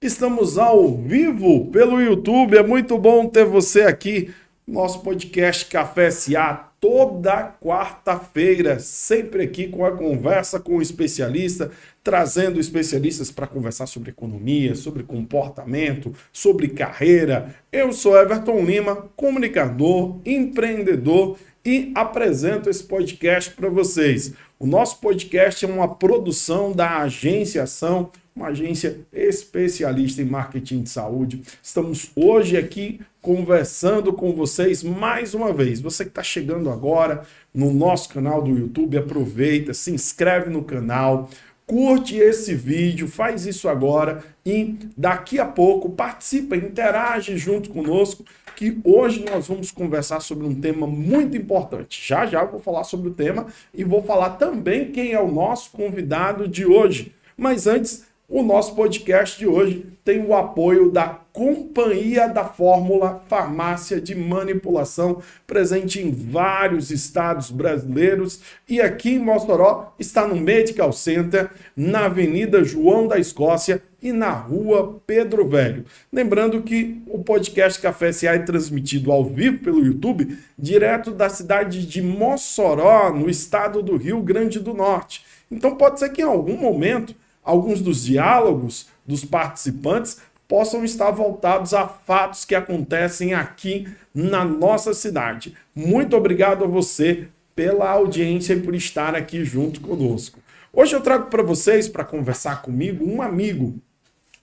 Estamos ao vivo pelo YouTube. É muito bom ter você aqui. Nosso podcast Café SA toda quarta-feira, sempre aqui com a conversa com o especialista, trazendo especialistas para conversar sobre economia, sobre comportamento, sobre carreira. Eu sou Everton Lima, comunicador, empreendedor e apresento esse podcast para vocês. O nosso podcast é uma produção da Agência Ação, uma agência especialista em marketing de saúde. Estamos hoje aqui conversando com vocês mais uma vez. Você que está chegando agora no nosso canal do YouTube, aproveita, se inscreve no canal, curte esse vídeo, faz isso agora e daqui a pouco participa, interage junto conosco, que hoje nós vamos conversar sobre um tema muito importante. Já já vou falar sobre o tema e vou falar também quem é o nosso convidado de hoje. Mas antes, o nosso podcast de hoje tem o apoio da Companhia da Fórmula Farmácia de Manipulação, presente em vários estados brasileiros e aqui em Mossoró está no Medical Center, na Avenida João da Escócia e na Rua Pedro Velho. Lembrando que o podcast Café SA é transmitido ao vivo pelo YouTube, direto da cidade de Mossoró, no estado do Rio Grande do Norte. Então pode ser que em algum momento alguns dos diálogos dos participantes possam estar voltados a fatos que acontecem aqui na nossa cidade. Muito obrigado a você pela audiência e por estar aqui junto conosco. Hoje eu trago para vocês, para conversar comigo, um amigo,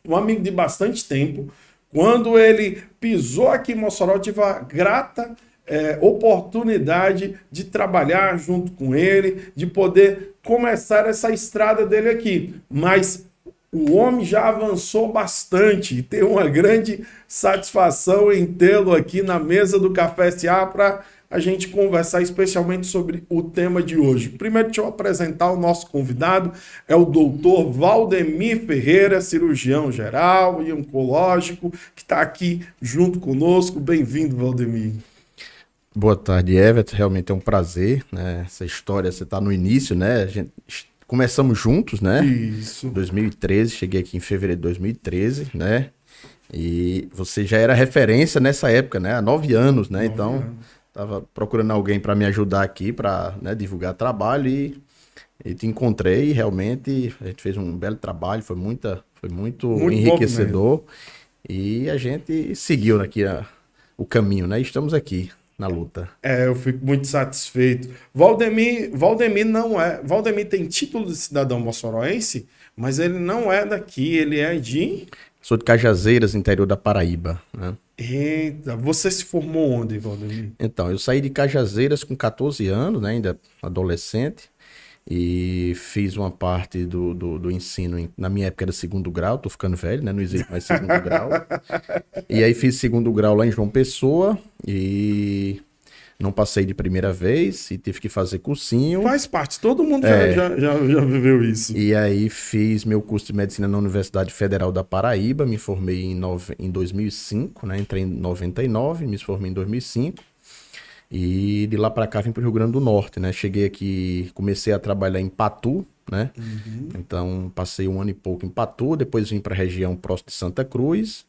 um amigo de bastante tempo. Quando ele pisou aqui em Mossoró, tive a grata é, oportunidade de trabalhar junto com ele, de poder começar essa estrada dele aqui. Mas o homem já avançou bastante e tem uma grande satisfação em tê-lo aqui na mesa do Café SA para a gente conversar especialmente sobre o tema de hoje. Primeiro, deixa eu apresentar o nosso convidado, é o doutor Valdemir Ferreira, cirurgião geral e oncológico, que está aqui junto conosco. Bem-vindo, Valdemir. Boa tarde, Everton. Realmente é um prazer, né? Essa história, você está no início, né? A gente começamos juntos, né? Isso. 2013, cheguei aqui em fevereiro de 2013, né? E você já era referência nessa época, né? Há nove anos, né? Nove então, anos. tava procurando alguém para me ajudar aqui, para né, divulgar trabalho e, e te encontrei. E realmente a gente fez um belo trabalho, foi muita, foi muito, muito enriquecedor. E a gente seguiu aqui a, o caminho, né? Estamos aqui na luta. É, eu fico muito satisfeito. Valdemir, Valdemir não é. Valdemir tem título de cidadão moçoroense, mas ele não é daqui, ele é de. Sou de Cajazeiras, interior da Paraíba. Né? Eita, você se formou onde, Valdemir? Então, eu saí de Cajazeiras com 14 anos, né, ainda adolescente, e fiz uma parte do, do, do, ensino, em, na minha época era segundo grau, tô ficando velho, né, não existe mais segundo grau. E aí fiz segundo grau lá em João Pessoa, e não passei de primeira vez e tive que fazer cursinho. Faz parte, todo mundo é, já, já, já, viveu isso. E aí fiz meu curso de medicina na Universidade Federal da Paraíba, me formei em, nove, em 2005, né? Entrei em 99, me formei em 2005. E de lá para cá vim para o Rio Grande do Norte, né? Cheguei aqui, comecei a trabalhar em Patu, né? Uhum. Então passei um ano e pouco em Patu, depois vim para a região próxima de Santa Cruz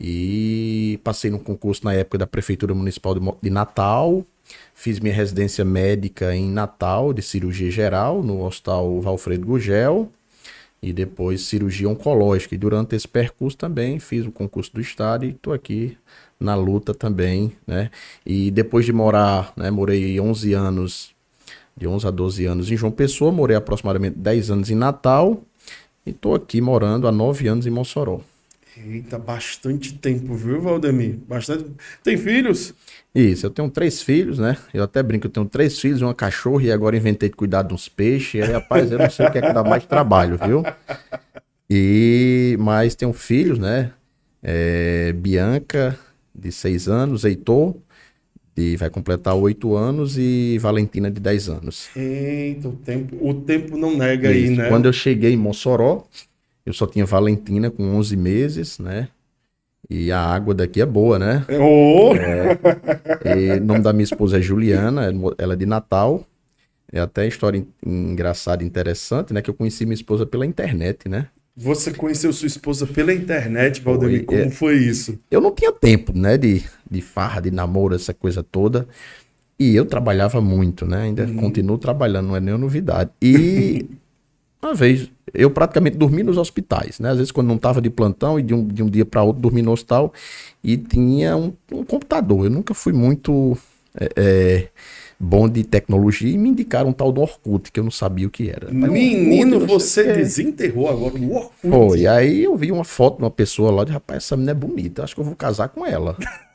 e passei no concurso na época da Prefeitura Municipal de Natal. Fiz minha residência médica em Natal, de cirurgia geral, no Hospital Valfredo Gugel. E depois cirurgia oncológica. E durante esse percurso também fiz o concurso do Estado e estou aqui na luta também, né? E depois de morar, né, morei 11 anos, de 11 a 12 anos em João Pessoa, morei aproximadamente 10 anos em Natal e estou aqui morando há 9 anos em Mossoró. Eita, bastante tempo, viu, Valdemir? Bastante. Tem filhos? Isso, eu tenho três filhos, né? Eu até brinco, eu tenho três filhos, uma cachorra e agora inventei de cuidar de uns peixes. Aí, rapaz, eu não sei o que é que dá mais trabalho, viu? E mas tenho filhos, né? É, Bianca, de seis anos, Heitor, de vai completar oito anos, e Valentina, de dez anos. Eita, o tempo, o tempo não nega Isso. aí, né? Quando eu cheguei em Mossoró, eu só tinha Valentina com 11 meses, né? E a água daqui é boa, né? Oh! É, o nome da minha esposa é Juliana, ela é de Natal. É até história engraçada, interessante, né? Que eu conheci minha esposa pela internet, né? Você conheceu sua esposa pela internet, Valdemir? Como é, foi isso? Eu não tinha tempo, né, de, de farra, de namoro, essa coisa toda. E eu trabalhava muito, né? Ainda uhum. continuo trabalhando, não é nenhuma novidade. E uma vez, eu praticamente dormi nos hospitais, né? Às vezes quando não estava de plantão e de um, de um dia para outro dormi no hospital e tinha um, um computador. Eu nunca fui muito é, é, bom de tecnologia e me indicaram um tal do Orkut, que eu não sabia o que era. Menino, Orkut, você é. desenterrou agora o Orkut. Foi, aí eu vi uma foto de uma pessoa lá, de rapaz, essa menina é bonita, acho que eu vou casar com ela.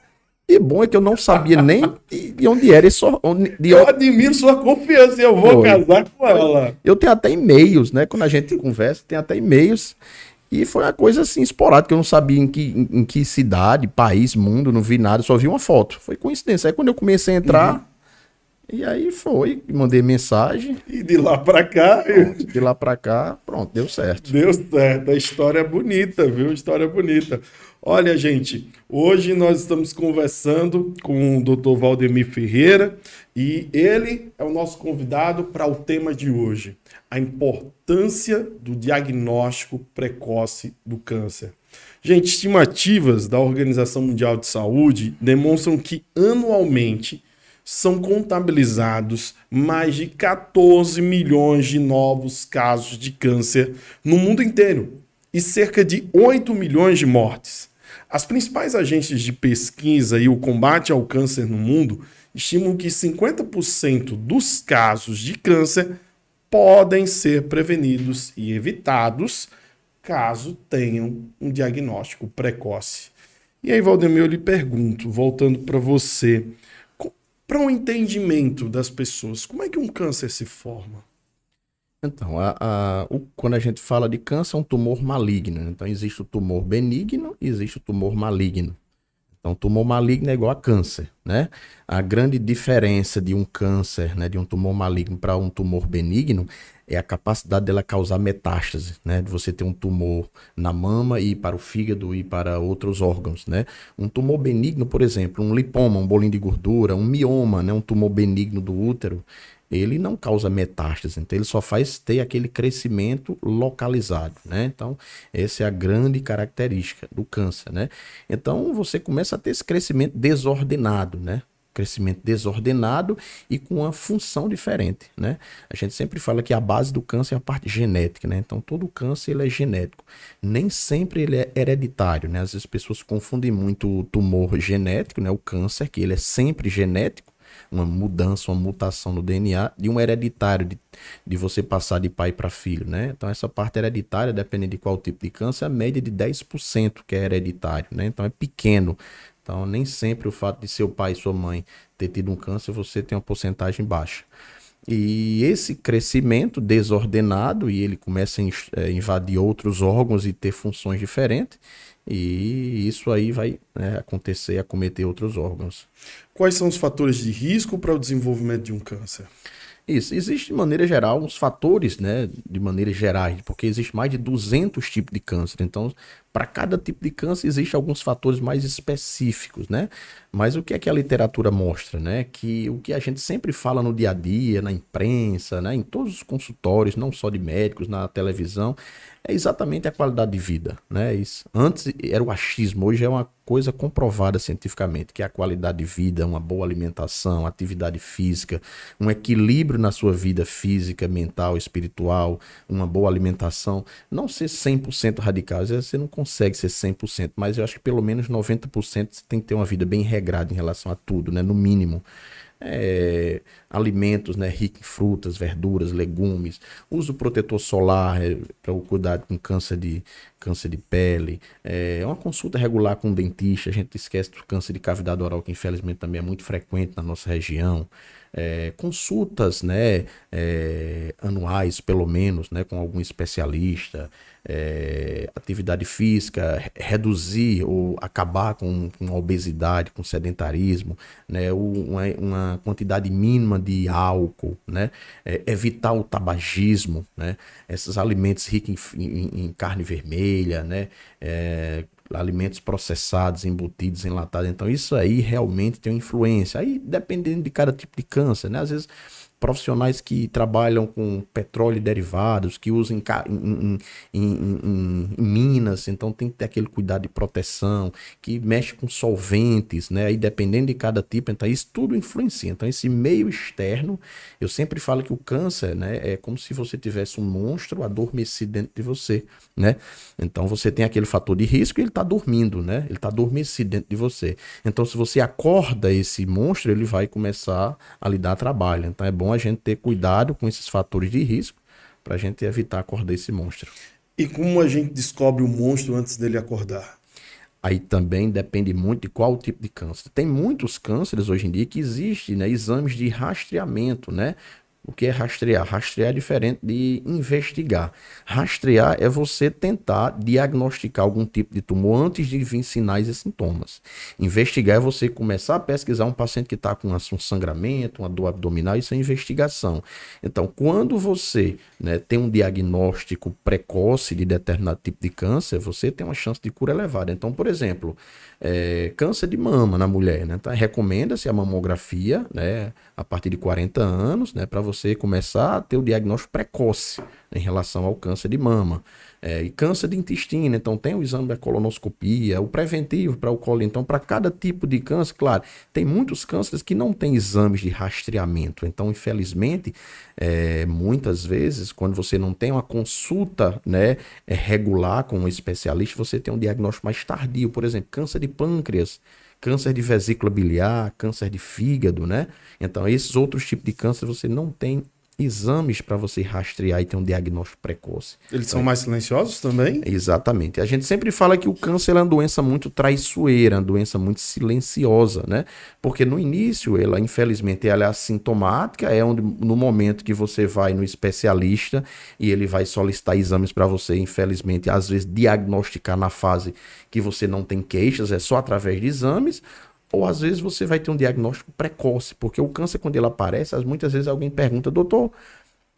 E bom é que eu não sabia nem de onde era esse. Onde, de... Eu admiro sua confiança e eu vou Foi. casar com ela. Eu tenho até e-mails, né? Quando a gente conversa, tem até e-mails. E foi uma coisa assim, esporádica. Eu não sabia em que, em, em, que cidade, país, mundo, não vi nada, só vi uma foto. Foi coincidência. Aí quando eu comecei a entrar. Uhum. E aí foi, mandei mensagem. E de lá para cá. De lá para cá, pronto, deu certo. Deu certo. A história é bonita, viu? História é bonita. Olha, gente, hoje nós estamos conversando com o Dr. Valdemir Ferreira e ele é o nosso convidado para o tema de hoje: a importância do diagnóstico precoce do câncer. Gente, estimativas da Organização Mundial de Saúde demonstram que anualmente são contabilizados mais de 14 milhões de novos casos de câncer no mundo inteiro e cerca de 8 milhões de mortes. As principais agências de pesquisa e o combate ao câncer no mundo estimam que 50% dos casos de câncer podem ser prevenidos e evitados caso tenham um diagnóstico precoce. E aí, Valdemir, eu lhe pergunto, voltando para você, para um entendimento das pessoas, como é que um câncer se forma? Então, a, a, o, quando a gente fala de câncer, é um tumor maligno. Então, existe o tumor benigno e existe o tumor maligno. Então, tumor maligno é igual a câncer, né? A grande diferença de um câncer, né, de um tumor maligno para um tumor benigno é a capacidade dela causar metástase, né? De você ter um tumor na mama e para o fígado e para outros órgãos, né? Um tumor benigno, por exemplo, um lipoma, um bolinho de gordura, um mioma, né, um tumor benigno do útero, ele não causa metástase, então ele só faz ter aquele crescimento localizado, né? Então, essa é a grande característica do câncer, né? Então, você começa a ter esse crescimento desordenado, né? Crescimento desordenado e com uma função diferente, né? A gente sempre fala que a base do câncer é a parte genética, né? Então, todo câncer ele é genético. Nem sempre ele é hereditário, né? Às vezes as pessoas confundem muito o tumor genético, né? O câncer, que ele é sempre genético, uma mudança, uma mutação no DNA de um hereditário, de, de você passar de pai para filho, né? Então, essa parte hereditária, dependendo de qual tipo de câncer, é a média de 10% que é hereditário, né? Então, é pequeno. Então, nem sempre o fato de seu pai e sua mãe ter tido um câncer, você tem uma porcentagem baixa. E esse crescimento desordenado, e ele começa a é, invadir outros órgãos e ter funções diferentes, e isso aí vai né, acontecer, acometer outros órgãos. Quais são os fatores de risco para o desenvolvimento de um câncer? Isso, existe de maneira geral uns fatores, né, de maneira gerais, porque existe mais de 200 tipos de câncer. Então, para cada tipo de câncer existem alguns fatores mais específicos, né? Mas o que é que a literatura mostra, né? Que o que a gente sempre fala no dia a dia, na imprensa, né, em todos os consultórios, não só de médicos, na televisão, é exatamente a qualidade de vida, né? Isso. Antes era o achismo, hoje é uma coisa comprovada cientificamente, que é a qualidade de vida, uma boa alimentação, atividade física, um equilíbrio na sua vida física, mental, espiritual, uma boa alimentação, não ser 100% radical, às vezes você não consegue ser 100%, mas eu acho que pelo menos 90% você tem que ter uma vida bem regrada em relação a tudo, né? No mínimo é, alimentos né, ricos em frutas, verduras, legumes, uso protetor solar é, para o cuidado com câncer de, câncer de pele, é, uma consulta regular com um dentista, a gente esquece do câncer de cavidade oral, que infelizmente também é muito frequente na nossa região, é, consultas né, é, anuais, pelo menos, né, com algum especialista, é, atividade física, reduzir ou acabar com, com a obesidade, com sedentarismo, né, uma, uma quantidade mínima de álcool, né, é, evitar o tabagismo, né, esses alimentos ricos em, em, em carne vermelha, né, é, alimentos processados, embutidos, enlatados. Então, isso aí realmente tem uma influência. Aí, dependendo de cada tipo de câncer, né? Às vezes profissionais que trabalham com petróleo e derivados, que usam em, em, em, em, minas, então tem que ter aquele cuidado de proteção, que mexe com solventes, né? Aí dependendo de cada tipo, então isso tudo influencia. Então esse meio externo, eu sempre falo que o câncer, né, é como se você tivesse um monstro adormecido dentro de você, né? Então você tem aquele fator de risco e ele está dormindo, né? Ele está adormecido dentro de você. Então se você acorda esse monstro, ele vai começar a lhe dar trabalho. Então é bom a gente ter cuidado com esses fatores de risco para a gente evitar acordar esse monstro. E como a gente descobre o monstro antes dele acordar? Aí também depende muito de qual tipo de câncer. Tem muitos cânceres hoje em dia que existem né, exames de rastreamento, né? O que é rastrear? Rastrear é diferente de investigar. Rastrear é você tentar diagnosticar algum tipo de tumor antes de vir sinais e sintomas. Investigar é você começar a pesquisar um paciente que está com um sangramento, uma dor abdominal, isso é investigação. Então, quando você né, tem um diagnóstico precoce de determinado tipo de câncer, você tem uma chance de cura elevada. Então, por exemplo, é, câncer de mama na mulher, né? Então, recomenda-se a mamografia, né, a partir de 40 anos, né, para você começar a ter o diagnóstico precoce em relação ao câncer de mama. É, e câncer de intestino, então tem o exame da colonoscopia, o preventivo para o colo. Então, para cada tipo de câncer, claro, tem muitos cânceres que não têm exames de rastreamento. Então, infelizmente, é, muitas vezes, quando você não tem uma consulta né, é, regular com um especialista, você tem um diagnóstico mais tardio. Por exemplo, câncer de pâncreas câncer de vesícula biliar, câncer de fígado, né? Então, esses outros tipos de câncer você não tem exames para você rastrear e ter um diagnóstico precoce. Eles são mais silenciosos também? Exatamente. A gente sempre fala que o câncer é uma doença muito traiçoeira, uma doença muito silenciosa, né? Porque no início, ela, infelizmente, ela é assintomática, é onde, no momento que você vai no especialista e ele vai solicitar exames para você, infelizmente, às vezes diagnosticar na fase que você não tem queixas, é só através de exames, ou às vezes você vai ter um diagnóstico precoce, porque o câncer, quando ele aparece, muitas vezes alguém pergunta, doutor,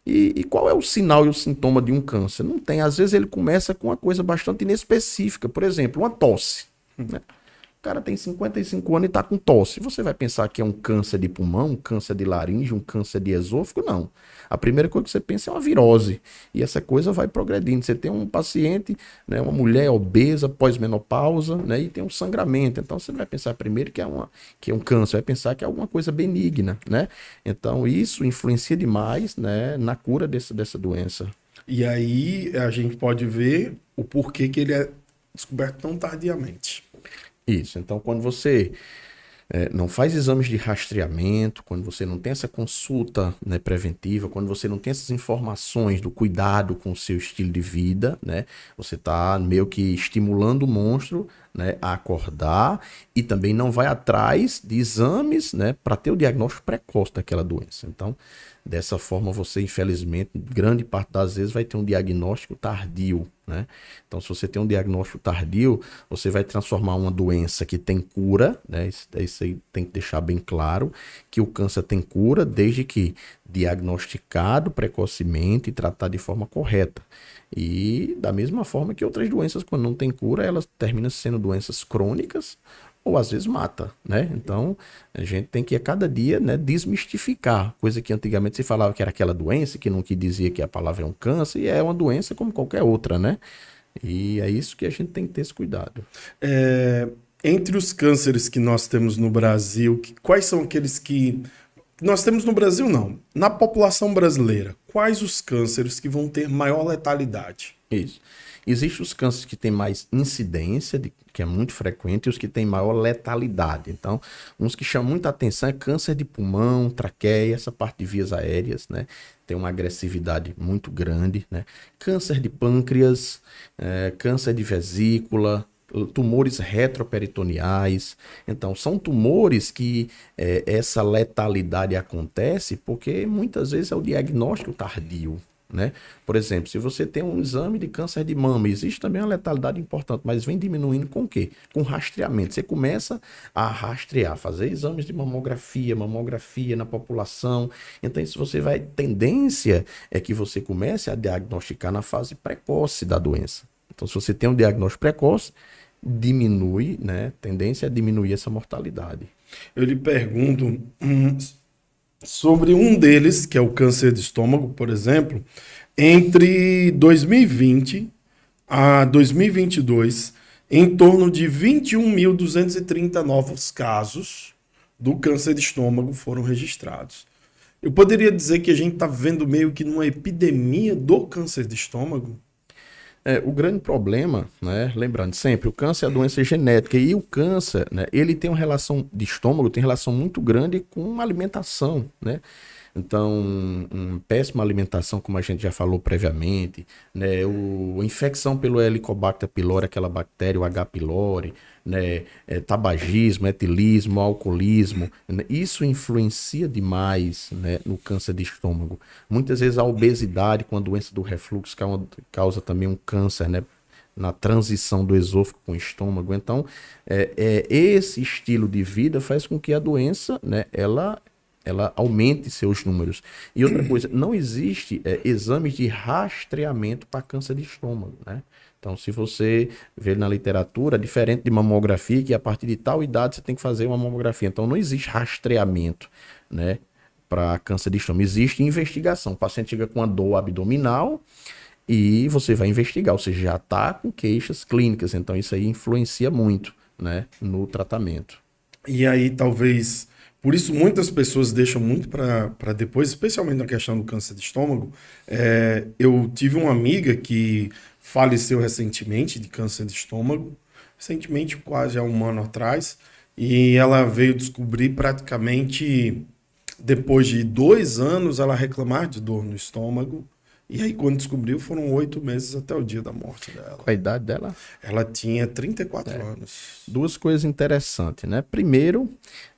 e, e, qual é o sinal e o sintoma de um câncer? Não tem. Às vezes ele começa com uma coisa bastante inespecífica. Por exemplo, uma tosse. Né? Cara tem 55 anos e está com tosse. Você vai pensar que é um câncer de pulmão, um câncer de laringe, um câncer de esôfago? Não. A primeira coisa que você pensa é uma virose. E essa coisa vai progredindo. Você tem um paciente, né, uma mulher obesa, pós-menopausa, né, e tem um sangramento. Então você não vai pensar primeiro que é, uma, que é um câncer, vai pensar que é alguma coisa benigna. Né? Então isso influencia demais né, na cura desse, dessa doença. E aí a gente pode ver o porquê que ele é descoberto tão tardiamente. Isso. Então, quando você é, não faz exames de rastreamento, quando você não tem essa consulta né, preventiva, quando você não tem essas informações do cuidado com o seu estilo de vida, né, você está meio que estimulando o monstro né, a acordar e também não vai atrás de exames né, para ter o diagnóstico precoce daquela doença. Então, Dessa forma, você, infelizmente, grande parte das vezes vai ter um diagnóstico tardio, né? Então, se você tem um diagnóstico tardio, você vai transformar uma doença que tem cura, né? Isso, isso aí tem que deixar bem claro, que o câncer tem cura desde que diagnosticado precocemente e tratado de forma correta. E da mesma forma que outras doenças, quando não tem cura, elas terminam sendo doenças crônicas ou às vezes mata, né? Então, a gente tem que a cada dia, né, desmistificar, coisa que antigamente se falava que era aquela doença, que que dizia que a palavra é um câncer, e é uma doença como qualquer outra, né? E é isso que a gente tem que ter esse cuidado. É, entre os cânceres que nós temos no Brasil, quais são aqueles que nós temos no Brasil não, na população brasileira, quais os cânceres que vão ter maior letalidade? Isso. Existem os cânceres que têm mais incidência, de, que é muito frequente, e os que têm maior letalidade. Então, uns que chamam muita atenção é câncer de pulmão, traqueia, essa parte de vias aéreas, né? Tem uma agressividade muito grande, né? Câncer de pâncreas, é, câncer de vesícula, tumores retroperitoneais. Então, são tumores que é, essa letalidade acontece porque muitas vezes é o diagnóstico tardio. Né? Por exemplo, se você tem um exame de câncer de mama, existe também uma letalidade importante, mas vem diminuindo com o quê? Com rastreamento. Você começa a rastrear, fazer exames de mamografia, mamografia na população. Então, isso você vai. Tendência é que você comece a diagnosticar na fase precoce da doença. Então, se você tem um diagnóstico precoce, diminui, né? Tendência é diminuir essa mortalidade. Eu lhe pergunto. Hum, sobre um deles, que é o câncer de estômago, por exemplo, entre 2020 a 2022, em torno de 21.230 novos casos do câncer de estômago foram registrados. Eu poderia dizer que a gente está vendo meio que numa epidemia do câncer de estômago? É, o grande problema, né, lembrando sempre, o câncer é a doença genética e o câncer, né, ele tem uma relação de estômago, tem relação muito grande com alimentação, né? Então, uma péssima alimentação, como a gente já falou previamente, né? O, infecção pelo Helicobacter pylori, aquela bactéria, o H. pylori, né? É, tabagismo, etilismo, alcoolismo, né? isso influencia demais né? no câncer de estômago. Muitas vezes a obesidade com a doença do refluxo causa, causa também um câncer, né? na transição do esôfago com o estômago. Então, é, é, esse estilo de vida faz com que a doença, né, ela ela aumente seus números. E outra coisa, não existe é, exames de rastreamento para câncer de estômago, né? Então, se você vê na literatura, diferente de mamografia, que a partir de tal idade você tem que fazer uma mamografia. Então, não existe rastreamento, né? Para câncer de estômago. Existe investigação. O paciente chega com uma dor abdominal e você vai investigar. Ou seja, já está com queixas clínicas. Então, isso aí influencia muito, né? No tratamento. E aí, talvez por isso, muitas pessoas deixam muito para depois, especialmente na questão do câncer de estômago. É, eu tive uma amiga que faleceu recentemente de câncer de estômago, recentemente, quase há um ano atrás, e ela veio descobrir praticamente depois de dois anos ela reclamar de dor no estômago e aí, quando descobriu, foram oito meses até o dia da morte dela. Qual a idade dela? Ela tinha 34 é. anos. Duas coisas interessantes, né? Primeiro,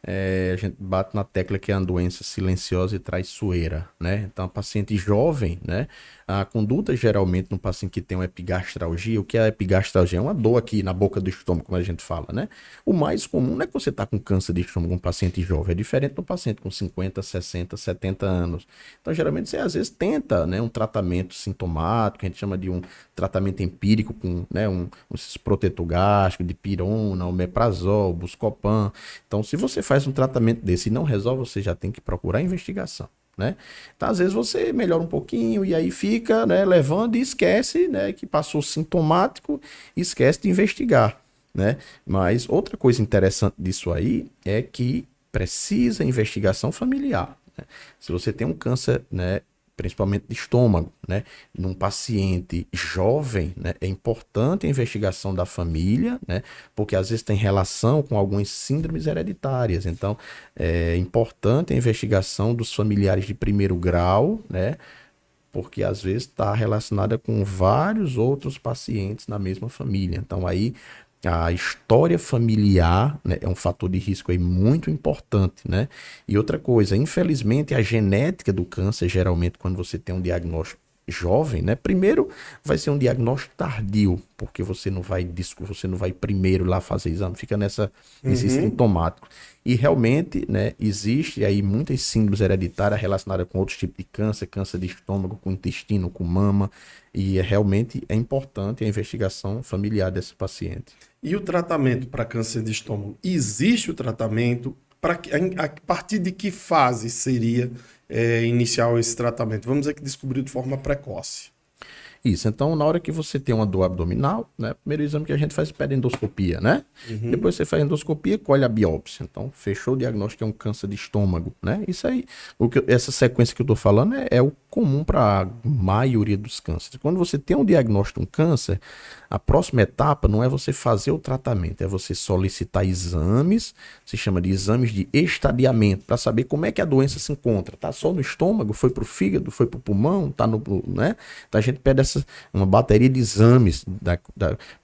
é, a gente bate na tecla que é uma doença silenciosa e traiçoeira, né? Então, a paciente jovem, né? A conduta, geralmente, no paciente que tem uma epigastralgia, o que é a epigastralgia? É uma dor aqui na boca do estômago, como a gente fala, né? O mais comum não é que você está com câncer de estômago, um paciente jovem, é diferente do paciente com 50, 60, 70 anos. Então, geralmente, você às vezes tenta, né? Um tratamento sintomático, a gente chama de um tratamento empírico com, né? Um, um protetor gástrico, de pirona, omeprazol, buscopan. Então, se você faz um tratamento desse e não resolve, você já tem que procurar investigação. Né? Então, às vezes você melhora um pouquinho e aí fica né, levando e esquece né, que passou sintomático esquece de investigar. Né? Mas outra coisa interessante disso aí é que precisa investigação familiar. Né? Se você tem um câncer né, principalmente de estômago, né? Num paciente jovem, né? É importante a investigação da família, né? Porque às vezes tem relação com algumas síndromes hereditárias. Então, é importante a investigação dos familiares de primeiro grau, né? Porque às vezes está relacionada com vários outros pacientes na mesma família. Então, aí a história familiar né, é um fator de risco aí muito importante, né? E outra coisa, infelizmente a genética do câncer, geralmente quando você tem um diagnóstico jovem, né? Primeiro vai ser um diagnóstico tardio, porque você não vai você não vai primeiro lá fazer exame, fica nessa nesse uhum. sintomático. E realmente, né, existe aí muitas síndromes hereditárias relacionadas com outros tipos de câncer, câncer de estômago, com intestino, com mama, e é, realmente é importante a investigação familiar desse paciente. E o tratamento para câncer de estômago? Existe o tratamento? Pra, a partir de que fase seria é, iniciar esse tratamento? Vamos dizer que descobriu de forma precoce. Isso. Então, na hora que você tem uma dor abdominal, né? Primeiro exame que a gente faz é endoscopia, né? Uhum. Depois você faz endoscopia, colhe a biópsia. Então, fechou o diagnóstico, é um câncer de estômago, né? Isso aí, o que, essa sequência que eu tô falando é, é o comum para a maioria dos cânceres. Quando você tem um diagnóstico de um câncer, a próxima etapa não é você fazer o tratamento, é você solicitar exames, se chama de exames de estadiamento, para saber como é que a doença se encontra. Tá só no estômago, foi para o fígado, foi para o pulmão, tá no, né? Então a gente pede uma bateria de exames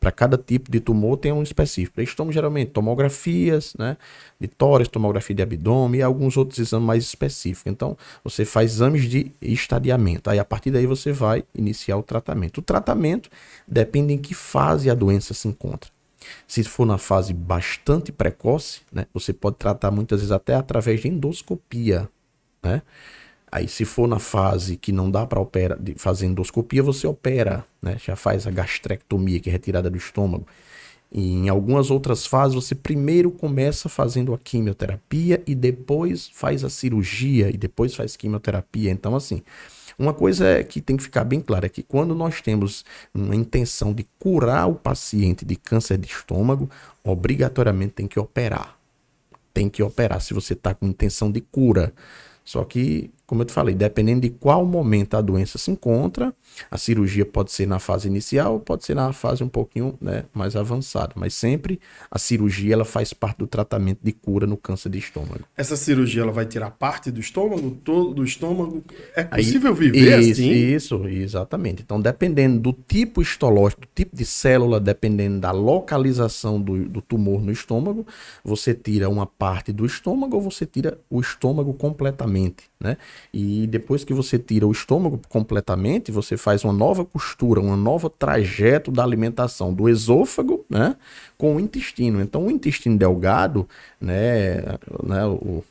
para cada tipo de tumor tem um específico. Para estômago geralmente tomografias, né? De tórax, tomografia de abdômen e alguns outros exames mais específicos. Então você faz exames de estadiamento. Aí a partir daí você vai iniciar o tratamento. O tratamento depende em que fase a doença se encontra. Se for na fase bastante precoce, né, você pode tratar muitas vezes até através de endoscopia, né? Aí, se for na fase que não dá para operar, fazer endoscopia, você opera, né? Já faz a gastrectomia, que é retirada do estômago. E em algumas outras fases, você primeiro começa fazendo a quimioterapia e depois faz a cirurgia e depois faz quimioterapia. Então, assim, uma coisa é que tem que ficar bem clara é que quando nós temos uma intenção de curar o paciente de câncer de estômago, obrigatoriamente tem que operar. Tem que operar se você está com intenção de cura. Só que, como eu te falei, dependendo de qual momento a doença se encontra, a cirurgia pode ser na fase inicial, pode ser na fase um pouquinho né, mais avançada, mas sempre a cirurgia ela faz parte do tratamento de cura no câncer de estômago. Essa cirurgia ela vai tirar parte do estômago, todo do estômago? É possível Aí, viver isso, assim? Isso, exatamente. Então, dependendo do tipo histológico, do tipo de célula, dependendo da localização do, do tumor no estômago, você tira uma parte do estômago ou você tira o estômago completamente, né? E depois que você tira o estômago completamente, você faz uma nova costura, um novo trajeto da alimentação do esôfago, né, com o intestino. Então, o intestino delgado, né, né o,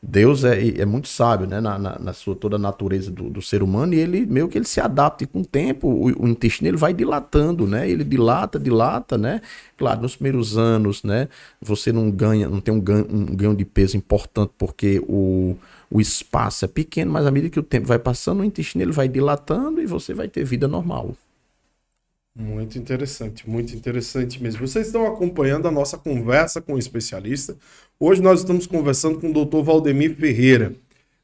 Deus é, é muito sábio, né, na, na, na sua toda a natureza do, do, ser humano e ele meio que ele se adapta e com o tempo o, o, intestino ele vai dilatando, né, ele dilata, dilata, né, claro, nos primeiros anos, né, você não ganha, não tem um ganho, um ganho de peso importante porque o o espaço é pequeno, mas à medida que o tempo vai passando, o intestino ele vai dilatando e você vai ter vida normal. Muito interessante, muito interessante mesmo. Vocês estão acompanhando a nossa conversa com o especialista. Hoje nós estamos conversando com o Dr. Valdemir Ferreira.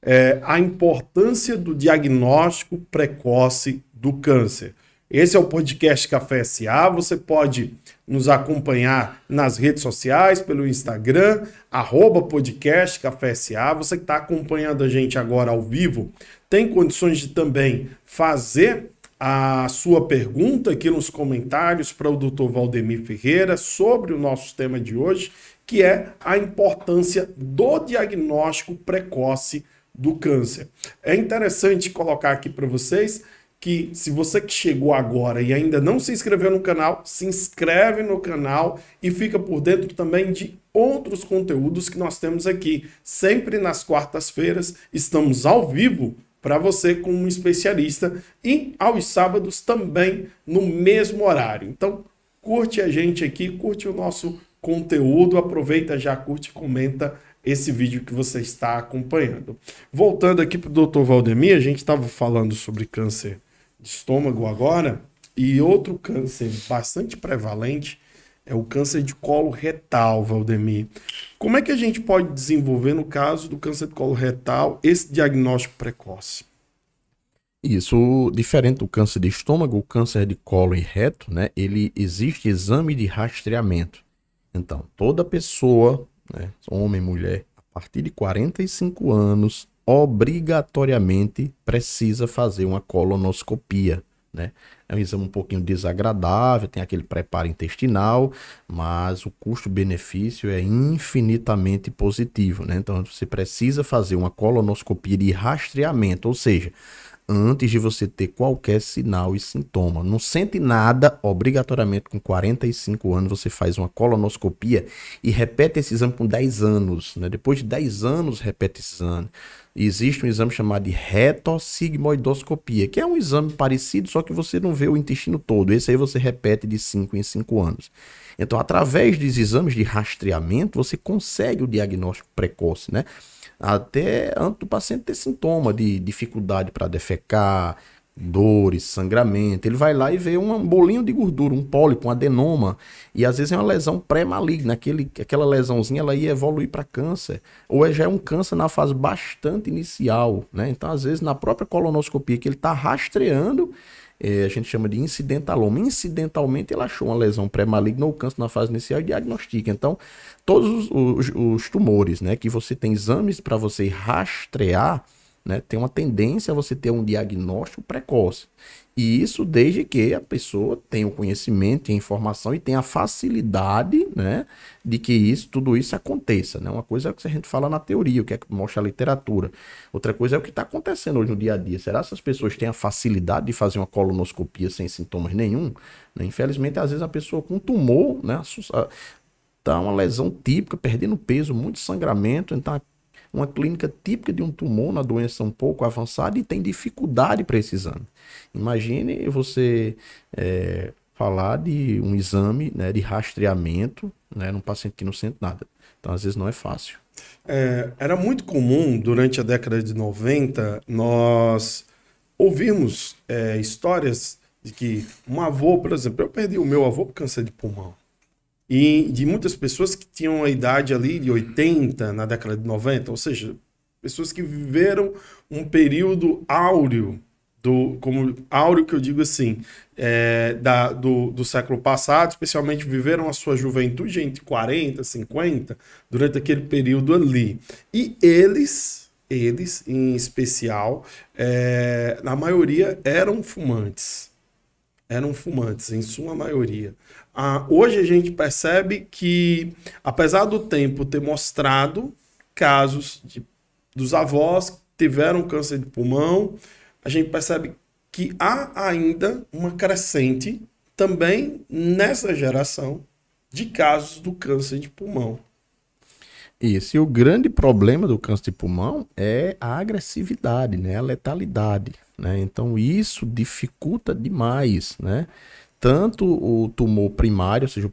É, a importância do diagnóstico precoce do câncer. Esse é o podcast Café SA. Você pode nos acompanhar nas redes sociais, pelo Instagram, arroba podcast Café SA. Você que está acompanhando a gente agora ao vivo, tem condições de também fazer a sua pergunta aqui nos comentários para o Dr. Valdemir Ferreira sobre o nosso tema de hoje, que é a importância do diagnóstico precoce do câncer. É interessante colocar aqui para vocês que se você que chegou agora e ainda não se inscreveu no canal, se inscreve no canal e fica por dentro também de outros conteúdos que nós temos aqui. Sempre nas quartas-feiras estamos ao vivo para você como um especialista e aos sábados também no mesmo horário. Então, curte a gente aqui, curte o nosso conteúdo, aproveita já, curte comenta esse vídeo que você está acompanhando. Voltando aqui para o Dr. Valdemir, a gente estava falando sobre câncer de estômago agora. E outro câncer bastante prevalente é o câncer de colo retal, Valdemir. Como é que a gente pode desenvolver, no caso do câncer de colo retal, esse diagnóstico precoce? Isso, diferente do câncer de estômago, o câncer de colo e reto, né, ele existe exame de rastreamento. Então, toda pessoa, né, homem, mulher, a partir de 45 anos, obrigatoriamente precisa fazer uma colonoscopia. Né? É um exame um pouquinho desagradável, tem aquele preparo intestinal, mas o custo-benefício é infinitamente positivo. Né? Então você precisa fazer uma colonoscopia de rastreamento, ou seja, antes de você ter qualquer sinal e sintoma. Não sente nada, obrigatoriamente com 45 anos você faz uma colonoscopia e repete esse exame com 10 anos. Né? Depois de 10 anos, repete esse exame. Existe um exame chamado de retossigmoidoscopia, que é um exame parecido, só que você não vê o intestino todo. Esse aí você repete de 5 em 5 anos. Então, através dos exames de rastreamento, você consegue o diagnóstico precoce, né? Até antes do paciente ter sintoma de dificuldade para defecar, dores, sangramento. Ele vai lá e vê um bolinho de gordura, um pólipo, um adenoma, e às vezes é uma lesão pré-maligna, aquele, aquela lesãozinha ela ia evoluir para câncer, ou é, já é um câncer na fase bastante inicial, né? Então, às vezes, na própria colonoscopia que ele está rastreando, é, a gente chama de incidentaloma. Incidentalmente, ele achou uma lesão pré-maligna ou câncer na fase inicial e diagnostica. Então, todos os, os, os tumores, né, que você tem exames para você rastrear, né, tem uma tendência a você ter um diagnóstico precoce. E isso desde que a pessoa tenha o conhecimento, tenha informação e tenha a facilidade, né, de que isso, tudo isso aconteça, né? Uma coisa é o que a gente fala na teoria, o que é que mostra a literatura. Outra coisa é o que está acontecendo hoje no dia a dia. Será que essas pessoas têm a facilidade de fazer uma colonoscopia sem sintomas nenhum? Né? Infelizmente, às vezes a pessoa com tumor, né, tá uma lesão típica, perdendo peso, muito sangramento, então uma clínica típica de um tumor na doença um pouco avançada e tem dificuldade para esse exame. Imagine você é, falar de um exame né, de rastreamento né, num paciente que não sente nada. Então, às vezes, não é fácil. É, era muito comum, durante a década de 90, nós ouvirmos é, histórias de que um avô, por exemplo, eu perdi o meu avô por câncer de pulmão. E de muitas pessoas que tinham a idade ali de 80, na década de 90, ou seja, pessoas que viveram um período áureo do como áureo que eu digo assim é, da, do, do século passado, especialmente viveram a sua juventude entre 40, 50, durante aquele período ali. E eles, eles em especial, é, na maioria eram fumantes. Eram fumantes, em sua maioria. Ah, hoje a gente percebe que, apesar do tempo ter mostrado casos de, dos avós que tiveram câncer de pulmão, a gente percebe que há ainda uma crescente também nessa geração de casos do câncer de pulmão. Isso. E o grande problema do câncer de pulmão é a agressividade, né? a letalidade. Né? Então, isso dificulta demais. Né? Tanto o tumor primário, ou seja,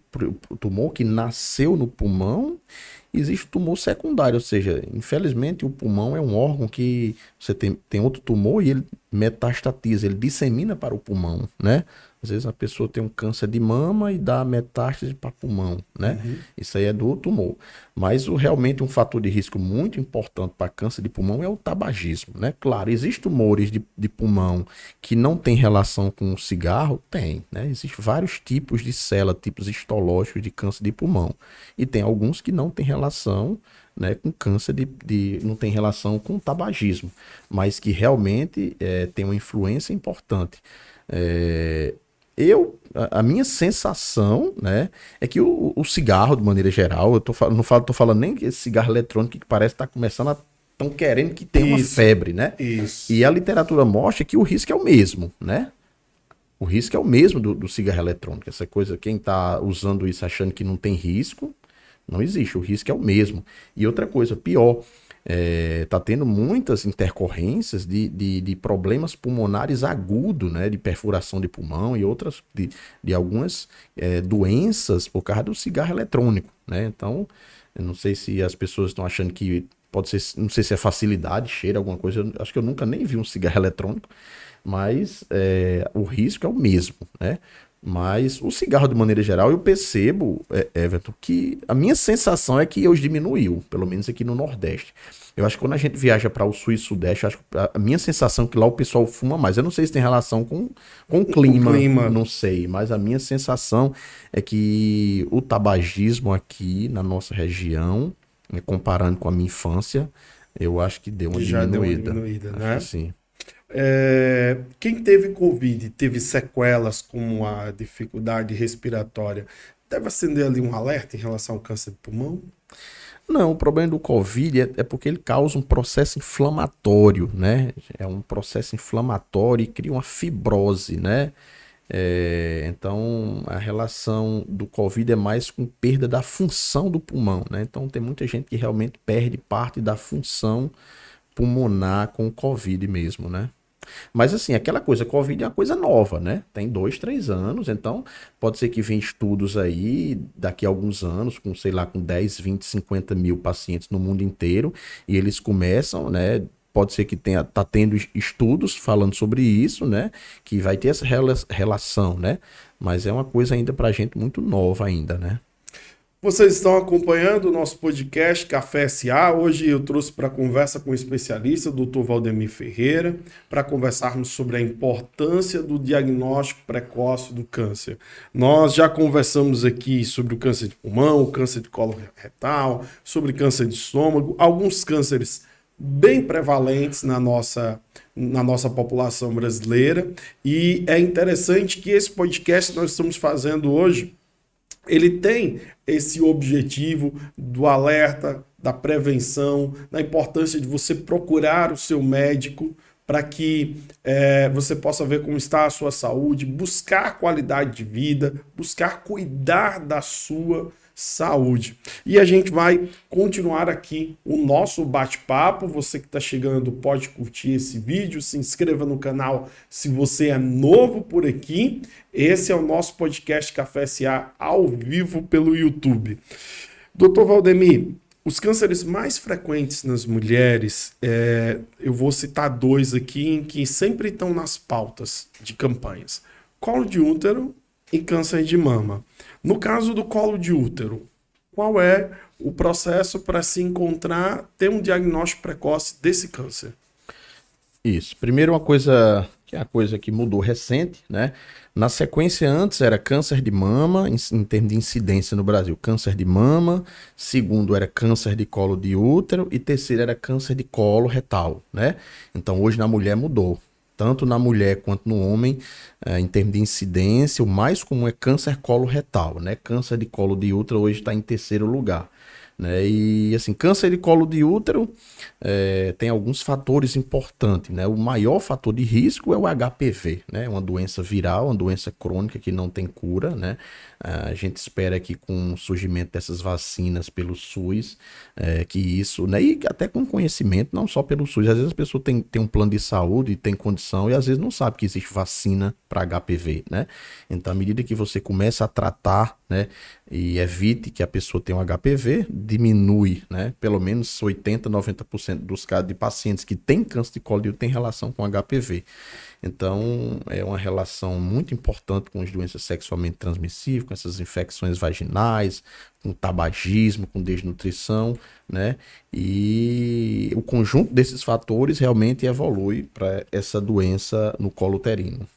o tumor que nasceu no pulmão, existe tumor secundário, ou seja, infelizmente o pulmão é um órgão que você tem, tem outro tumor e ele metastatiza, ele dissemina para o pulmão, né? Às vezes a pessoa tem um câncer de mama e dá metástase para pulmão, né? Uhum. Isso aí é do tumor. Mas o, realmente um fator de risco muito importante para câncer de pulmão é o tabagismo, né? Claro, existem tumores de, de pulmão que não tem relação com o cigarro? Tem, né? Existem vários tipos de célula, tipos histológicos de câncer de pulmão. E tem alguns que não têm relação né, com câncer de, de, não tem relação com tabagismo, mas que realmente é, tem uma influência importante. É, eu, a, a, minha sensação, né, é que o, o, cigarro, de maneira geral, eu tô, não falo, tô falando nem que esse cigarro eletrônico que parece estar tá começando a estão querendo que tenha uma febre, né? Isso. E a literatura mostra que o risco é o mesmo, né? O risco é o mesmo do, do cigarro eletrônico. Essa coisa, quem está usando isso achando que não tem risco, não existe. O risco é o mesmo. E outra coisa, pior, é, tendo muitas intercorrências de, de, de, problemas pulmonares agudos, né, de perfuração de pulmão e outras, de, de algumas é, doenças por causa do cigarro eletrônico. Né? Então, eu não sei se as pessoas estão achando que pode ser, não sei se é facilidade, cheiro, alguma coisa, eu, acho que eu nunca nem vi um cigarro eletrônico, mas é, o risco é o mesmo, né? Mas o cigarro, de maneira geral, eu percebo, é, Everton, que a minha sensação é que hoje diminuiu, pelo menos aqui no Nordeste. Eu acho que quando a gente viaja para o Sul e Sudeste, acho a minha sensação é que lá o pessoal fuma mais. Eu não sei se tem relação com, com o clima, clima, não sei, mas a minha sensação é que o tabagismo aqui na nossa região, né, comparando com a minha infância, eu acho que deu uma Já diminuída. Deu uma diminuída, né? Sim. É, quem teve Covid teve sequelas como a dificuldade respiratória, deve acender ali um alerta em relação ao câncer de pulmão? Não, o problema do Covid é, é, porque ele causa um processo inflamatório, né? É um processo inflamatório e cria uma fibrose, né? É, então a relação do Covid é mais com perda da função do pulmão, né? Então tem muita gente que realmente perde parte da função pulmonar com o Covid mesmo, né? Mas assim, aquela coisa, Covid é uma coisa nova, né? Tem dois, três anos, então pode ser que venha estudos aí daqui a alguns anos, com, sei lá, com 10, 20, 50 mil pacientes no mundo inteiro, e eles começam, né? Pode ser que tenha, tá tendo estudos falando sobre isso, né? Que vai ter essa relação, né? Mas é uma coisa ainda pra gente muito nova ainda, né? Vocês estão acompanhando o nosso podcast Café SA. Hoje eu trouxe para conversa com o especialista, Dr. Valdemir Ferreira, para conversarmos sobre a importância do diagnóstico precoce do câncer. Nós já conversamos aqui sobre o câncer de pulmão, o câncer de colo retal, sobre câncer de estômago, alguns cânceres bem prevalentes na nossa, na nossa população brasileira. E é interessante que esse podcast que nós estamos fazendo hoje ele tem esse objetivo do alerta, da prevenção, da importância de você procurar o seu médico para que é, você possa ver como está a sua saúde, buscar qualidade de vida, buscar cuidar da sua saúde. E a gente vai continuar aqui o nosso bate-papo. Você que está chegando pode curtir esse vídeo, se inscreva no canal se você é novo por aqui. Esse é o nosso podcast Café SA ao vivo pelo YouTube. Doutor Valdemir, os cânceres mais frequentes nas mulheres, é, eu vou citar dois aqui em que sempre estão nas pautas de campanhas: colo de útero e câncer de mama. No caso do colo de útero, qual é o processo para se encontrar, ter um diagnóstico precoce desse câncer? Isso. Primeiro, uma coisa que é a coisa que mudou recente, né? Na sequência, antes era câncer de mama, em, em termos de incidência no Brasil, câncer de mama. Segundo, era câncer de colo de útero. E terceiro, era câncer de colo retal, né? Então, hoje na mulher mudou. Tanto na mulher quanto no homem, é, em termos de incidência, o mais comum é câncer colo retal, né? Câncer de colo de útero hoje está em terceiro lugar. Né? E assim, câncer de colo de útero é, tem alguns fatores importantes. Né? O maior fator de risco é o HPV, né? uma doença viral, uma doença crônica que não tem cura. Né? A gente espera que com o surgimento dessas vacinas pelo SUS, é, que isso, né? e até com conhecimento, não só pelo SUS, às vezes a pessoa tem, tem um plano de saúde, tem condição e às vezes não sabe que existe vacina para HPV. Né? Então, à medida que você começa a tratar né, e evite que a pessoa tenha um HPV, diminui, né, pelo menos 80, 90% dos casos de pacientes que têm câncer de colo de tem relação com HPV. Então, é uma relação muito importante com as doenças sexualmente transmissíveis, com essas infecções vaginais, com tabagismo, com desnutrição, né? E o conjunto desses fatores realmente evolui para essa doença no colo uterino.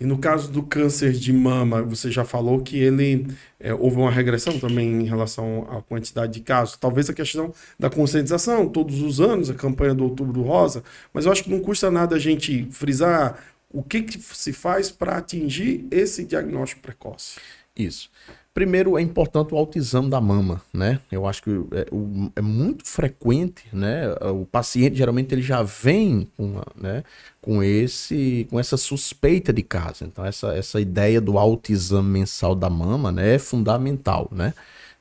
E no caso do câncer de mama, você já falou que ele é, houve uma regressão também em relação à quantidade de casos. Talvez a questão da conscientização, todos os anos, a campanha do Outubro Rosa, mas eu acho que não custa nada a gente frisar o que, que se faz para atingir esse diagnóstico precoce. Isso. Primeiro, é importante o autoexame da mama, né? Eu acho que é, é, muito frequente, né? O paciente geralmente ele já vem com, né, com esse, com essa suspeita de casa. Então essa, essa ideia do autoexame mensal da mama, né, é fundamental, né?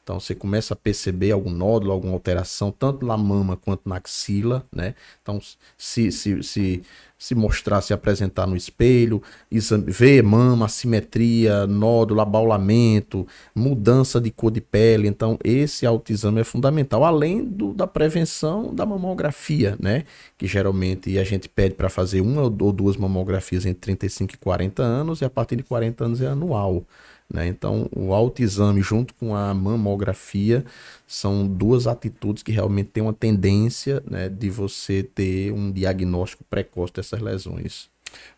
Então você começa a perceber algum nódulo, alguma alteração, tanto na mama quanto na axila, né? Então, se, se, se, se mostrar, se apresentar no espelho, ver mama, assimetria, nódulo, abaulamento, mudança de cor de pele. Então, esse autoexame é fundamental, além do, da prevenção da mamografia, né? Que geralmente a gente pede para fazer uma ou duas mamografias entre 35 e 40 anos, e a partir de 40 anos é anual. Né? Então, o autoexame junto com a mamografia são duas atitudes que realmente têm uma tendência né, de você ter um diagnóstico precoce dessas lesões.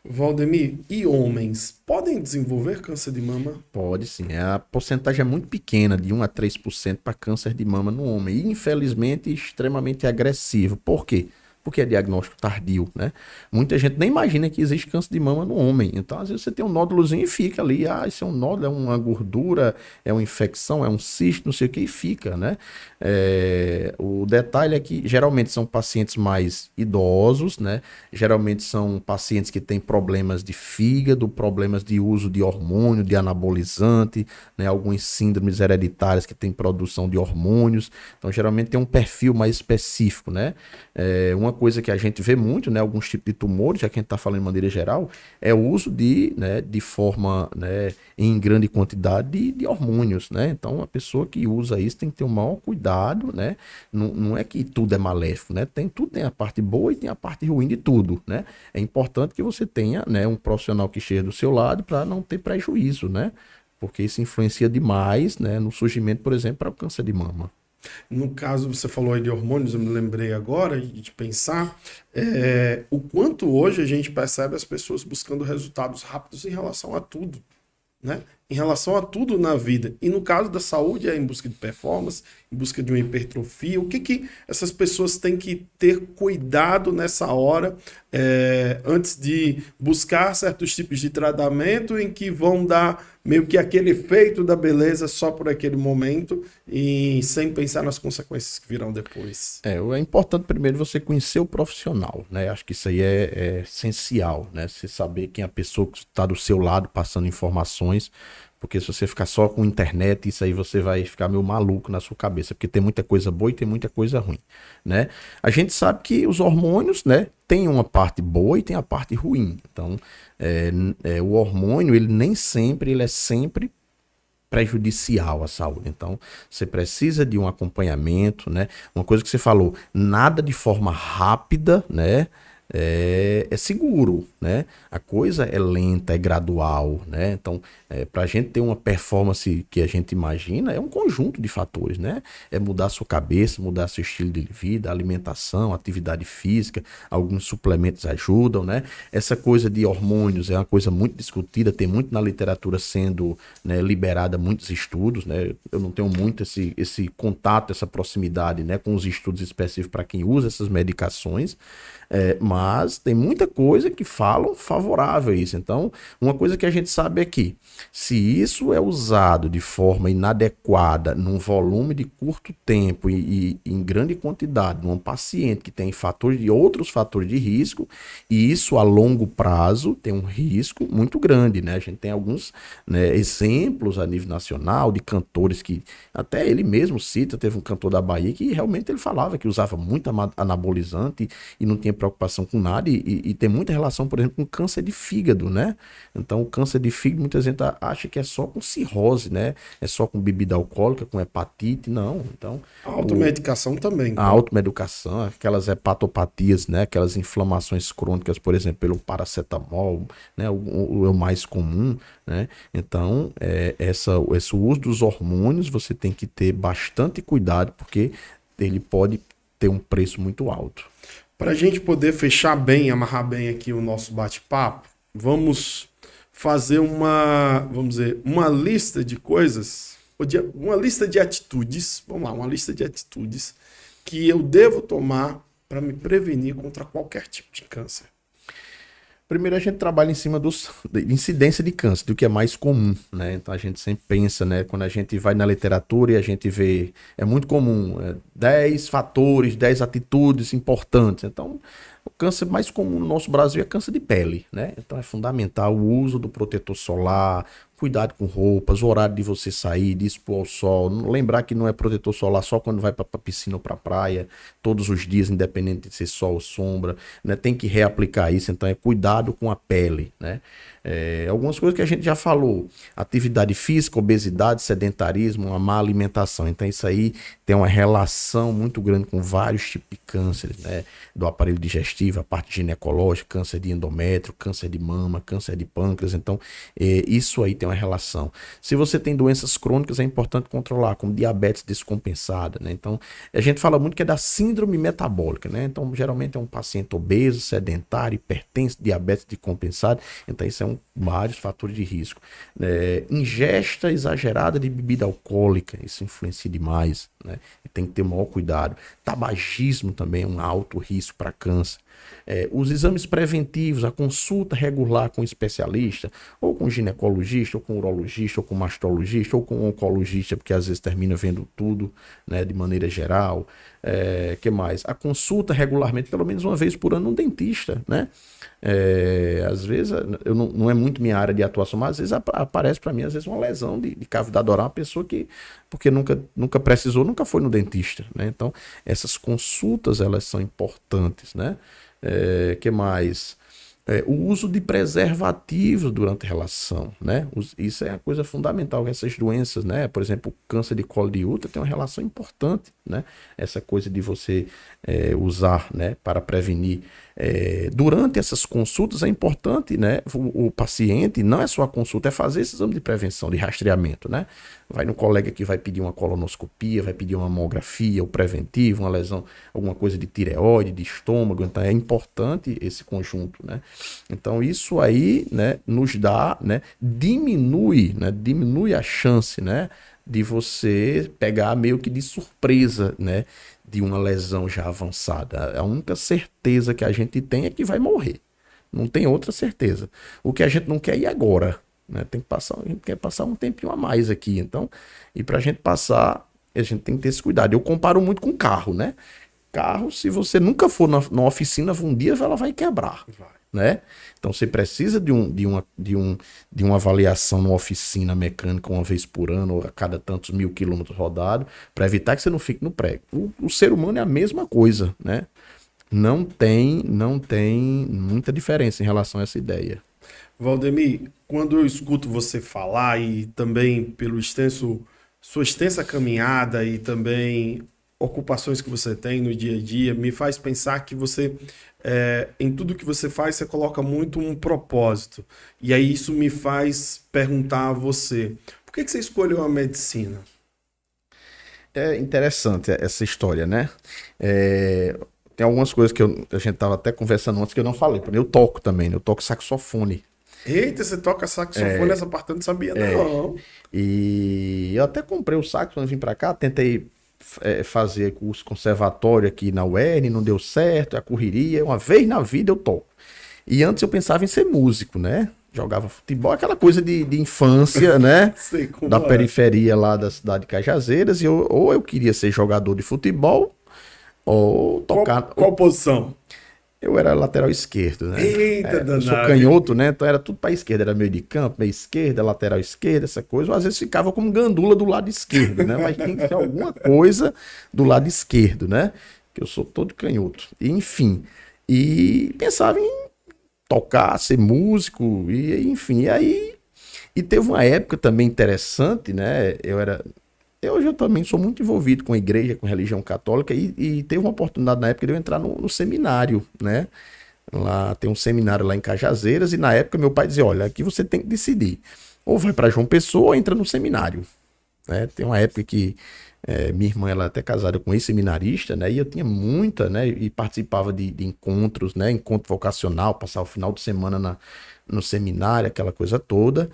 Valdemir, e homens podem desenvolver câncer de mama? Pode sim. A porcentagem é muito pequena, de 1 a 3% para câncer de mama no homem. E, infelizmente, extremamente agressivo. Por quê? Porque é diagnóstico tardio, né? Muita gente nem imagina que existe câncer de mama no homem. Então, às vezes você tem um nódulozinho e fica ali, ah, isso é um nódulo, é uma gordura, é uma infecção, é um cisto, não sei o que, e fica, né? É, o detalhe é que geralmente são pacientes mais idosos, né? Geralmente são pacientes que têm problemas de fígado, problemas de uso de hormônio, de anabolizante, né? Algumas síndromes hereditárias que têm produção de hormônios. Então, geralmente tem um perfil mais específico, né? É, uma coisa que a gente vê muito, né, alguns tipos de tumores, já que a gente está falando de maneira geral, é o uso de, né, de forma, né, em grande quantidade de, de, hormônios, né? Então, a pessoa que usa isso tem que ter o maior cuidado, né? Não, não é que tudo é maléfico, né? Tem tudo tem a parte boa e tem a parte ruim de tudo, né? É importante que você tenha, né, um profissional que esteja do seu lado para não ter prejuízo, né? Porque isso influencia demais, né, no surgimento, por exemplo, para o câncer de mama. No caso, você falou aí de hormônios, eu me lembrei agora de pensar é, o quanto hoje a gente percebe as pessoas buscando resultados rápidos em relação a tudo. Né? Em relação a tudo na vida. E no caso da saúde, é em busca de performance, em busca de uma hipertrofia. O que, que essas pessoas têm que ter cuidado nessa hora, é, antes de buscar certos tipos de tratamento em que vão dar meio que aquele efeito da beleza só por aquele momento e sem pensar nas consequências que virão depois. É, é importante primeiro você conhecer o profissional, né? Acho que isso aí é, é essencial, né? Você saber quem é a pessoa que está do seu lado passando informações Porque se você ficar só com internet, isso aí você vai ficar meio maluco na sua cabeça, porque tem muita coisa boa e tem muita coisa ruim, né? A gente sabe que os hormônios, né, tem uma parte boa e tem a parte ruim. Então, é, é, o hormônio, ele nem sempre, ele é sempre prejudicial à saúde. Então, você precisa de um acompanhamento, né? Uma coisa que você falou, nada de forma rápida, né? É, é, seguro, né? A coisa é lenta, é gradual, né? Então, é, para a gente ter uma performance que a gente imagina, é um conjunto de fatores, né? É mudar sua cabeça, mudar seu estilo de vida, alimentação, atividade física, alguns suplementos ajudam, né? Essa coisa de hormônios é uma coisa muito discutida, tem muito na literatura sendo né, liberada muitos estudos, né? Eu não tenho muito esse, esse contato, essa proximidade, né, com os estudos específicos para quem usa essas medicações, é, mas tem muita coisa que falam favorável a isso. Então, uma coisa que a gente sabe é que se isso é usado de forma inadequada, num volume de curto tempo e, e em grande quantidade, num paciente que tem fatores de outros fatores de risco, e isso a longo prazo tem um risco muito grande, né? A gente tem alguns né, exemplos a nível nacional de cantores que até ele mesmo cita, teve um cantor da Bahia que realmente ele falava que usava muito anabolizante e não tinha preocupação com nada e, e, e, tem muita relação, por exemplo, com câncer de fígado, né? Então, o câncer de fígado, muita gente acha que é só com cirrose, né? É só com bebida alcoólica, com hepatite, não. Então, a automedicação o, também. A automedicação, aquelas hepatopatias, né? Aquelas inflamações crônicas, por exemplo, pelo paracetamol, né? O, o, o mais comum, né? Então, é, essa, esse uso dos hormônios, você tem que ter bastante cuidado, porque ele pode ter um preço muito alto. Para a gente poder fechar bem, amarrar bem aqui o nosso bate-papo, vamos fazer uma, vamos dizer, uma lista de coisas, uma lista de atitudes, vamos lá, uma lista de atitudes que eu devo tomar para me prevenir contra qualquer tipo de câncer. Primeiro a gente trabalha em cima dos de incidência de câncer, do que é mais comum, né? Então a gente sempre pensa, né? Quando a gente vai na literatura e a gente vê, é muito comum, é, 10 fatores, 10 atitudes importantes. Então, o câncer mais comum no nosso Brasil é câncer de pele, né? Então é fundamental o uso do protetor solar, cuidado com roupas, o horário de você sair, de expor ao sol. Lembrar que não é protetor solar só quando vai para piscina ou para praia, todos os dias, independente de ser sol ou sombra. Né? Tem que reaplicar isso, então é cuidado com a pele. Né? É, algumas coisas que a gente já falou: atividade física, obesidade, sedentarismo, uma má alimentação. Então, isso aí tem uma relação muito grande com vários tipos de cânceres, né? Do aparelho digestivo, a parte ginecológica, câncer de endométrio, câncer de mama, câncer de pâncreas. Então, é, isso aí tem uma relação. Se você tem doenças crônicas, é importante controlar, como diabetes descompensada, né? Então, a gente fala muito que é da síndrome metabólica, né? Então, geralmente é um paciente obeso, sedentário, hipertenso, diabetes descompensado. Então, isso é um vários fatores de risco. É, ingesta exagerada de bebida alcoólica, isso influencia demais, né? Tem que ter maior cuidado. Tabagismo também é um alto risco para câncer. É, os exames preventivos, a consulta regular com especialista, ou com ginecologista, ou com urologista, ou com mastologista, ou com oncologista, porque às vezes termina vendo tudo né, de maneira geral. É, que mais? A consulta regularmente, pelo menos uma vez por ano, um dentista, né? É, às vezes, eu não, não, é muito minha área de atuação, mas às vezes aparece para mim, às vezes, uma lesão de, de cavidade oral, uma pessoa que, porque nunca, nunca precisou, nunca foi no dentista, né? Então, essas consultas, elas são importantes, né? É, que mais? É, o uso de preservativos durante a relação, né? Isso é a coisa fundamental. Essas doenças, né? Por exemplo, o câncer de colo de útero tem uma relação importante, né? Essa coisa de você é, usar, né? Para prevenir é, durante essas consultas é importante, né? O, o, paciente, não é só a consulta, é fazer esse exame de prevenção, de rastreamento, né? Vai no colega que vai pedir uma colonoscopia, vai pedir uma mamografia, o preventivo, uma lesão, alguma coisa de tireoide, de estômago, então é importante esse conjunto, né? Então isso aí, né, nos dá, né, diminui, né, diminui a chance, né, de você pegar meio que de surpresa, né, de uma lesão já avançada. A única certeza que a gente tem é que vai morrer. Não tem outra certeza. O que a gente não quer ir agora. Né? Tem que passar, a gente quer passar um tempinho a mais aqui. Então, e para a gente passar, a gente tem que ter esse cuidado. Eu comparo muito com carro, né? Carro, se você nunca for na, na oficina, um dia ela vai quebrar. Vai. Né? Então você precisa de, um, de, uma, de, um, de uma avaliação numa oficina mecânica uma vez por ano, ou a cada tantos mil quilômetros rodados, para evitar que você não fique no prego. O, o, ser humano é a mesma coisa, né? Não tem, não tem muita diferença em relação a essa ideia. Valdemir, quando eu escuto você falar e também pelo extenso sua extensa caminhada e também ocupações que você tem no dia a dia, me faz pensar que você, é, em tudo que você faz, você coloca muito um propósito. E aí isso me faz perguntar a você, por que, que você escolheu a medicina? É interessante essa história, né? É, tem algumas coisas que eu, a gente estava até conversando antes que eu não falei. Eu toco também, né? eu toco saxofone. Eita, você toca saxofone, é, essa parte eu não sabia, é, não. E eu até comprei o sax quando vim para cá, tentei é, fazer curso conservatório aqui na UERN, não deu certo, a correria. Uma vez na vida eu toco. E antes eu pensava em ser músico, né? Jogava futebol, aquela coisa de, de infância, né? da é. periferia lá da cidade de Cajazeiras. E eu, ou eu queria ser jogador de futebol, ou tocar. Qual, qual posição? Eu era lateral esquerdo, né? Eita, é, Eu sou canhoto, né? Então era tudo para esquerda, era meio de campo, meio esquerda, lateral esquerda, essa coisa. Ou às vezes ficava como gandula do lado esquerdo, né? Mas tem que ter alguma coisa do lado esquerdo, né? Que eu sou todo canhoto. E, enfim. E pensava em tocar, ser músico, e enfim. E aí. E teve uma época também interessante, né? Eu era eu, hoje eu também sou muito envolvido com a igreja, com a religião católica, e, e teve uma oportunidade na época de eu entrar no, no, seminário, né? Lá tem um seminário lá em Cajazeiras, e na época meu pai dizia: olha, aqui você tem que decidir. Ou vai para João Pessoa ou entra no seminário. Né? Tem uma época que é, minha irmã ela é até casada com esse seminarista, né? E eu tinha muita, né? E participava de, de encontros, né? Encontro vocacional, passar o final de semana na, no seminário, aquela coisa toda.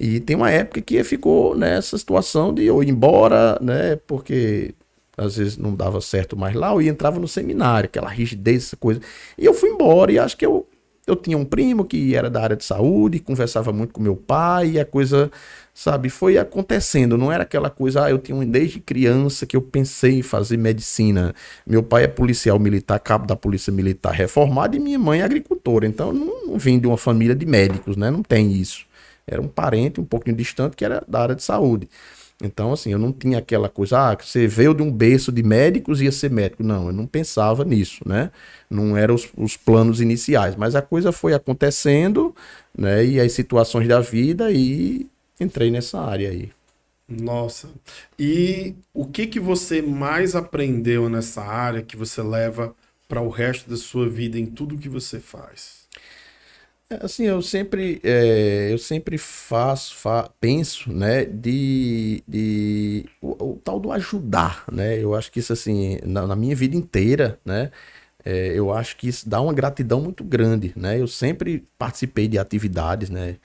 E tem uma época que ficou nessa situação de eu ir embora, né? Porque às vezes não dava certo mais lá, eu entrava no seminário, aquela rigidez, essa coisa. E eu fui embora e acho que eu, eu tinha um primo que era da área de saúde, conversava muito com meu pai e a coisa, sabe, foi acontecendo. Não era aquela coisa, ah, eu tinha desde criança que eu pensei em fazer medicina. Meu pai é policial militar, cabo da polícia militar reformado e minha mãe é agricultora. Então não, não vim de uma família de médicos, né? Não tem isso. Era um parente um pouquinho distante que era da área de saúde. Então, assim, eu não tinha aquela coisa, ah, você veio de um berço de médicos e ia ser médico. Não, eu não pensava nisso, né? Não eram os, os, planos iniciais. Mas a coisa foi acontecendo, né? E as situações da vida e entrei nessa área aí. Nossa. E o que que você mais aprendeu nessa área que você leva para o resto da sua vida em tudo que você faz? É, assim, eu sempre, é, eu sempre faço, fa, penso, né, de, de o, o, tal do ajudar, né? Eu acho que isso, assim, na, na minha vida inteira, né, é, eu acho que isso dá uma gratidão muito grande, né? Eu sempre participei de atividades, né,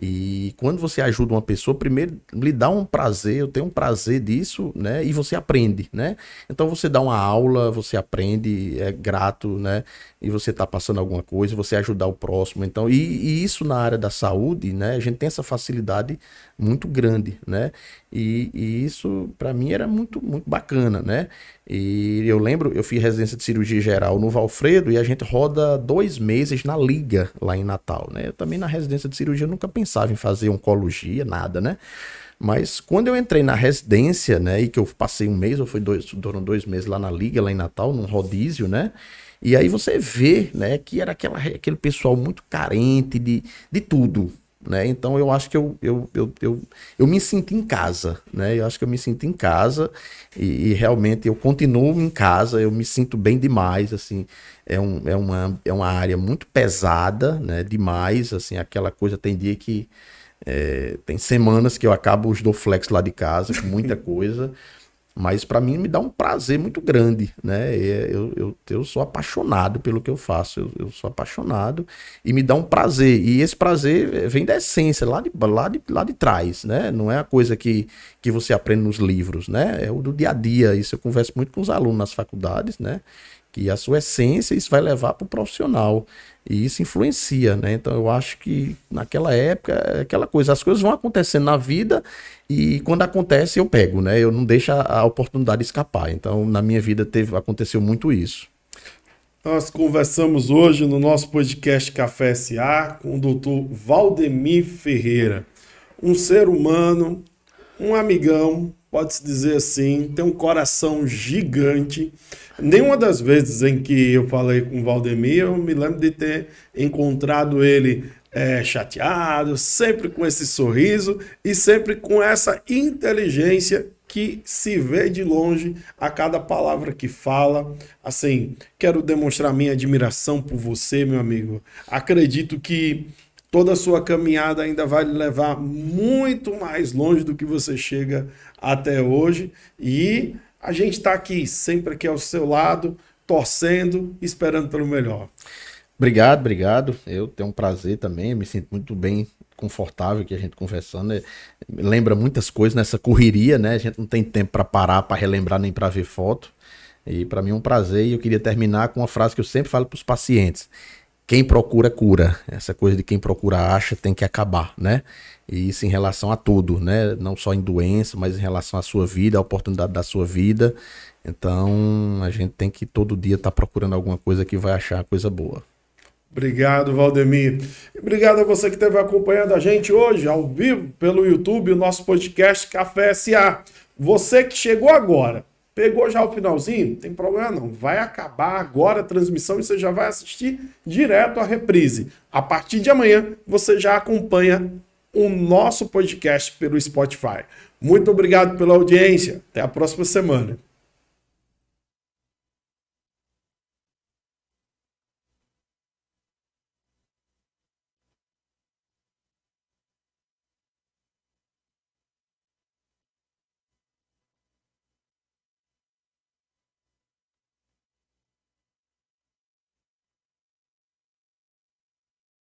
e quando você ajuda uma pessoa, primeiro lhe dá um prazer, eu tenho um prazer disso, né? E você aprende, né? Então você dá uma aula, você aprende, é grato, né? E você está passando alguma coisa, você ajudar o próximo. Então, e, e, isso na área da saúde, né? A gente tem essa facilidade muito grande, né? E, e isso para mim era muito, muito bacana, né? E eu lembro, eu fiz residência de cirurgia geral no Valfredo e a gente roda dois meses na Liga lá em Natal, né? Eu também na residência de cirurgia nunca pensava em fazer oncologia, nada, né? Mas quando eu entrei na residência, né, e que eu passei um mês, ou foi dois, foram dois meses lá na Liga, lá em Natal, num rodízio, né? E aí você vê, né, que era aquela, aquele pessoal muito carente de, de tudo, né? Então eu acho que eu, eu, eu, eu, eu me sinto em casa, né? Eu acho que eu me sinto em casa e, e, realmente eu continuo em casa, eu me sinto bem demais, assim, é, um, é, uma, é uma área muito pesada, né? Demais, assim, aquela coisa, tem dia que é, tem semanas que eu acabo os do flex lá de casa com muita coisa, mas para mim me dá um prazer muito grande, né? Eu, eu, eu sou apaixonado pelo que eu faço, eu, eu, sou apaixonado e me dá um prazer. E esse prazer vem da essência, lá de, lá de, lá de trás, né? Não é a coisa que, que você aprende nos livros, né? É o do dia a dia. Isso eu converso muito com os alunos nas faculdades, né? Que a sua essência isso vai levar para o profissional. E isso influencia, né? Então eu acho que naquela época, é aquela coisa, as coisas vão acontecendo na vida e quando acontece eu pego, né? Eu não deixo a, oportunidade escapar. Então na minha vida teve, aconteceu muito isso. Nós conversamos hoje no nosso podcast Café SA com o doutor Valdemir Ferreira, um ser humano, um amigão, pode-se dizer assim, tem um coração gigante. Nenhuma das vezes em que eu falei com o Valdemir, eu me lembro de ter encontrado ele é, chateado, sempre com esse sorriso e sempre com essa inteligência que se vê de longe a cada palavra que fala. Assim, quero demonstrar minha admiração por você, meu amigo. Acredito que toda a sua caminhada ainda vai lhe levar muito mais longe do que você chega até hoje. E a gente está aqui, sempre aqui ao seu lado, torcendo, esperando pelo melhor. Obrigado, obrigado. Eu tenho um prazer também, me sinto muito bem confortável aqui a gente conversando. É, lembra muitas coisas nessa correria, né? A gente não tem tempo para parar, para relembrar nem para ver foto. E para mim é um prazer e eu queria terminar com uma frase que eu sempre falo para os pacientes. Quem procura cura. Essa coisa de quem procura acha tem que acabar, né? E isso em relação a tudo, né? Não só em doença, mas em relação à sua vida, à oportunidade da sua vida. Então, a gente tem que todo dia estar tá procurando alguma coisa que vai achar coisa boa. Obrigado, Valdemir. Obrigado a você que esteve acompanhando a gente hoje, ao vivo, pelo YouTube, o nosso podcast Café SA. Você que chegou agora, pegou já o finalzinho, tem problema não. Vai acabar agora a transmissão e você já vai assistir direto a reprise. A partir de amanhã, você já acompanha o nosso podcast pelo Spotify. Muito obrigado pela audiência. Até a próxima semana.